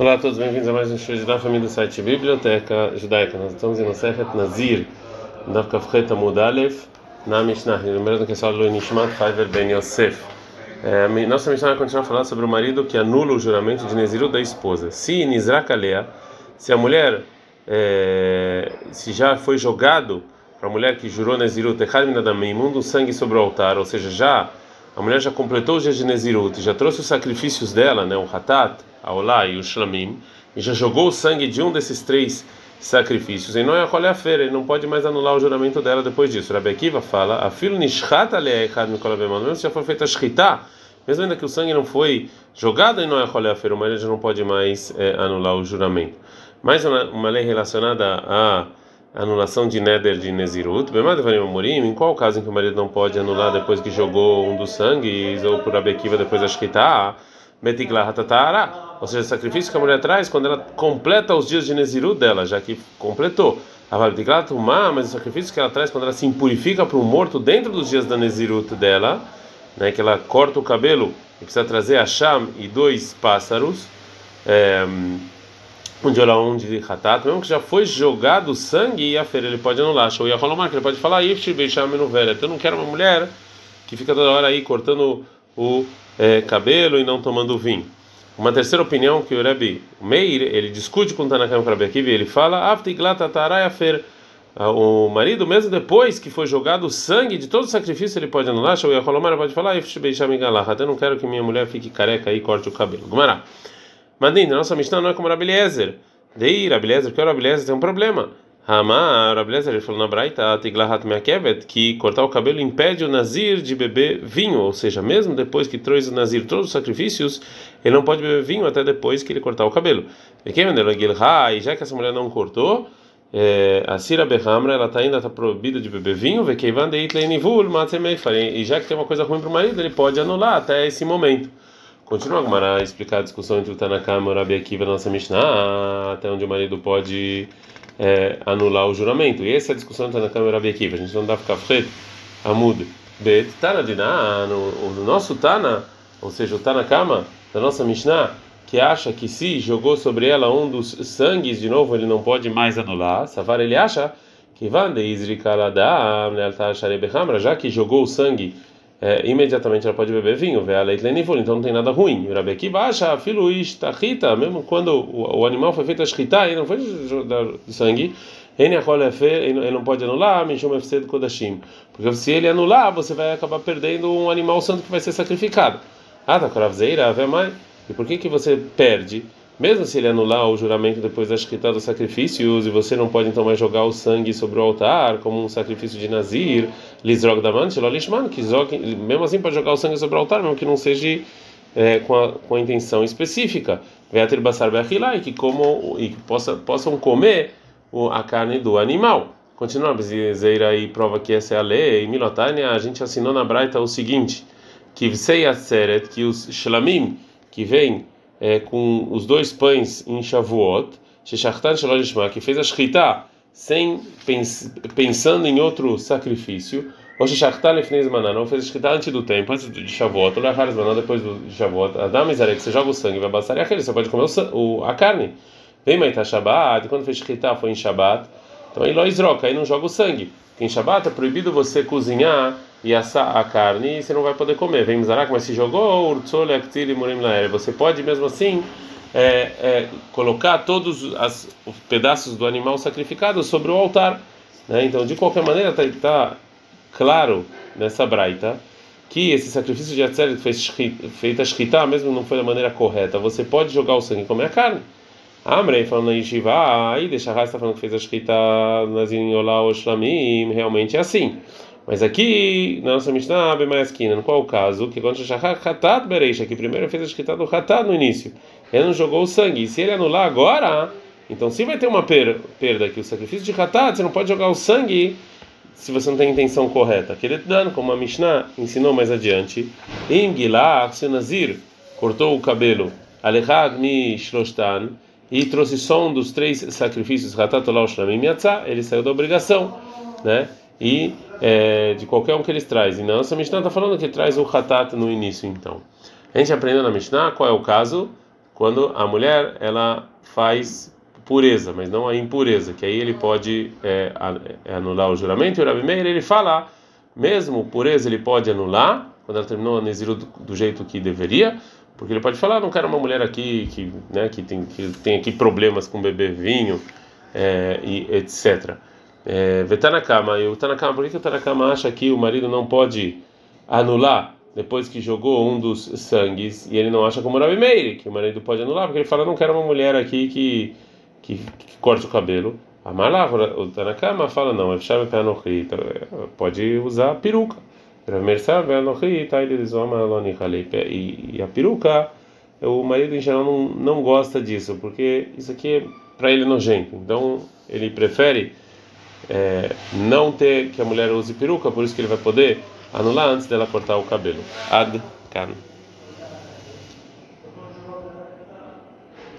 Olá a todos, bem-vindos a mais um show da família do site Biblioteca Judaica. Nós estamos em Masechet Nazir, da Kafreta Mudalev, na Mishnah. Lembrando que essa aula é Nishmat Faiver Ben Yosef. É, nossa Mishnah vai continuar a falar sobre o marido que anula o juramento de Neziru da esposa. Se Nizrak Alea, se a mulher, é, se já foi jogado para a mulher que jurou Neziru, Techad Minadamim, imundo sangue sobre o altar, ou seja, já a mulher já completou os dias de Nezirut, já trouxe os sacrifícios dela, né, o Hatat, a Olá e o Shlamim, e já jogou o sangue de um desses três sacrifícios. E não é a feira, ele não pode mais anular o juramento dela depois disso. Rabi Akiva fala: a filo nishchata leechad mesmo se já foi feita shchita, mesmo ainda que o sangue não foi jogado em não é a feira, o marido já não pode mais é, anular o juramento. Mais uma, uma lei relacionada a anulação de neder de Nezirut, em qual caso em que o marido não pode anular depois que jogou um dos sangues, ou por Abekiva depois da Shkita, ou seja, o sacrifício que a mulher traz quando ela completa os dias de Nezirut dela, já que completou. Mas o sacrifício que ela traz quando ela se impurifica para um morto dentro dos dias da Nezirut dela, né, que ela corta o cabelo e precisa trazer a Sham e dois pássaros. É, um de Olaum de Hatat, mesmo que já foi jogado sangue e a feira ele pode anular. Show a Rolomar, que ele pode falar, Ifti Beisham velha. Então eu não quero uma mulher que fica toda hora aí cortando o é, cabelo e não tomando vinho. Uma terceira opinião que o Rebbe Meir, ele discute com o Tanakam Rabbi Akiva, ele fala. Ah, o marido, mesmo depois que foi jogado o sangue de todo o sacrifício, ele pode anular. Show e a Rolomar pode falar, Até não quero que minha mulher fique careca e corte o cabelo. Gumará. Mandinda, nossa Mishnah não é como Rabeliezer. Dei Rabeliezer, porque o Rabeliezer tem um problema. Ramá, Rabeliezer, ele falou na Braita, Tiglahat Meakevet, que cortar o cabelo impede o Nazir de beber vinho, ou seja, mesmo depois que trouxe o Nazir todos os sacrifícios, ele não pode beber vinho até depois que ele cortar o cabelo. E já que essa mulher não cortou, é, a Sira Behamra, ela tá, ainda está proibida de beber vinho, e já que tem uma coisa ruim para o marido, ele pode anular até esse momento. Continua a explicar a discussão entre o Tanakama e o Rabi Akiva na nossa Mishnah, até onde o marido pode é, anular o juramento. E essa é a discussão entre Tanakama e o Rabi Akiva. A gente não dá ficar fred, Amud, Bet, Tana Diná, no nosso Tana, ou seja, o Tanakama da nossa Mishnah, que acha que se jogou sobre ela um dos sangues, de novo, ele não pode mais anular. Savar, ele acha que Vande Izrikaladam, já que jogou o sangue é, imediatamente ela pode beber vinho, então não tem nada ruim. Rabi Akiva acha, filo rita, mesmo quando o, o, animal foi feito a shkita, e não foi de sangue, ele não pode anular, porque se ele anular, você vai acabar perdendo um animal santo que vai ser sacrificado. Ah, tá, coravzeira, mãe. E por que que você perde? Mesmo se ele anular o juramento depois da escrita dos sacrifícios, e você não pode então mais jogar o sangue sobre o altar, como um sacrifício de Nazir, Lizrog Damant, Lolishman, que mesmo assim pode jogar o sangue sobre o altar, mesmo que não seja é, com, a, com a intenção específica. Veatir Basar e que, e que possa, possam comer a carne do animal. Continuamos, Zeira aí prova que essa é a lei. Em Milotânia, a gente assinou na Braita o seguinte: que Vsei Atzeret, que os Shlamim, que vem é, com os dois pães em Shavuot, Sheshachtan Shalolishma, que fez a Shkita sem pens, pensando em outro sacrifício, ou Sheshachtan Lefnei Zmanan, não fez a Shkita antes do tempo, antes de Shavuot, ou Lachar Zmanan, depois do Shavuot, Adam Izarek, você joga o sangue, vai passar e aquele, você pode comer o, a carne. Vem Maita Shabbat, quando fez Shkita foi em Shabbat, então aí Lois Roca, aí não joga o sangue. Em Shabbat é proibido você cozinhar e assar a carne e você não vai poder comer. Vem Mizarak, mas se jogou Urtsole, Aktir e Morim Você pode mesmo assim é, é, colocar todos as, os pedaços do animal sacrificado sobre o altar. Né? Então, de qualquer maneira, está tá claro nessa braita que esse sacrifício de Atzeret fez feita shkita, mesmo não foi da maneira correta. Você pode jogar o sangue e comer a carne. Amrei falando na Yeshiva, aí deixa a está falando que fez a shkita Nazin Olá realmente é assim. Mas aqui, na nossa Mishnah, no qual o caso? Que quando Shachar Hatat Bereisha, que primeiro fez a escrita do Hatat no início, ele não jogou o sangue. E se ele anular agora, então sim vai ter uma perda aqui. O sacrifício de Hatat, você não pode jogar o sangue se você não tem a intenção correta. Aquele dano, como a Mishnah ensinou mais adiante, em Gilá, se Nazir cortou o cabelo, Shrostan, e trouxe só um dos três sacrifícios, Hatat Olá Shlamim Yatzah, ele saiu da obrigação, né? E é, de qualquer um que eles trazem. Não, essa Mishnah está falando que traz o Hatat no início, então. A gente aprendeu na Mishnah qual é o caso quando a mulher ela faz pureza, mas não a impureza, que aí ele pode é, é anular o juramento. E o Rabi Meir ele fala, mesmo pureza ele pode anular quando ela terminou a Neziro do, do, jeito que deveria, porque ele pode falar, não quero uma mulher aqui que, né, que tem que tem aqui problemas com beber vinho é, e etc. É, Vetanakama, e o Tanakama, por que, que o Tanakama acha que o marido não pode anular depois que jogou um dos sangues e ele não acha como Rabi Meir, que o marido pode anular, porque ele fala, não quero uma mulher aqui que que, que corta o cabelo. A Malávora, o Tanakama fala não, pode usar peruca. E a peruca, o marido em geral não, não gosta disso, porque isso aqui é para ele nojento. Então ele prefere é, não ter que a mulher use peruca, por isso que ele vai poder anular antes dela cortar o cabelo. Ad can.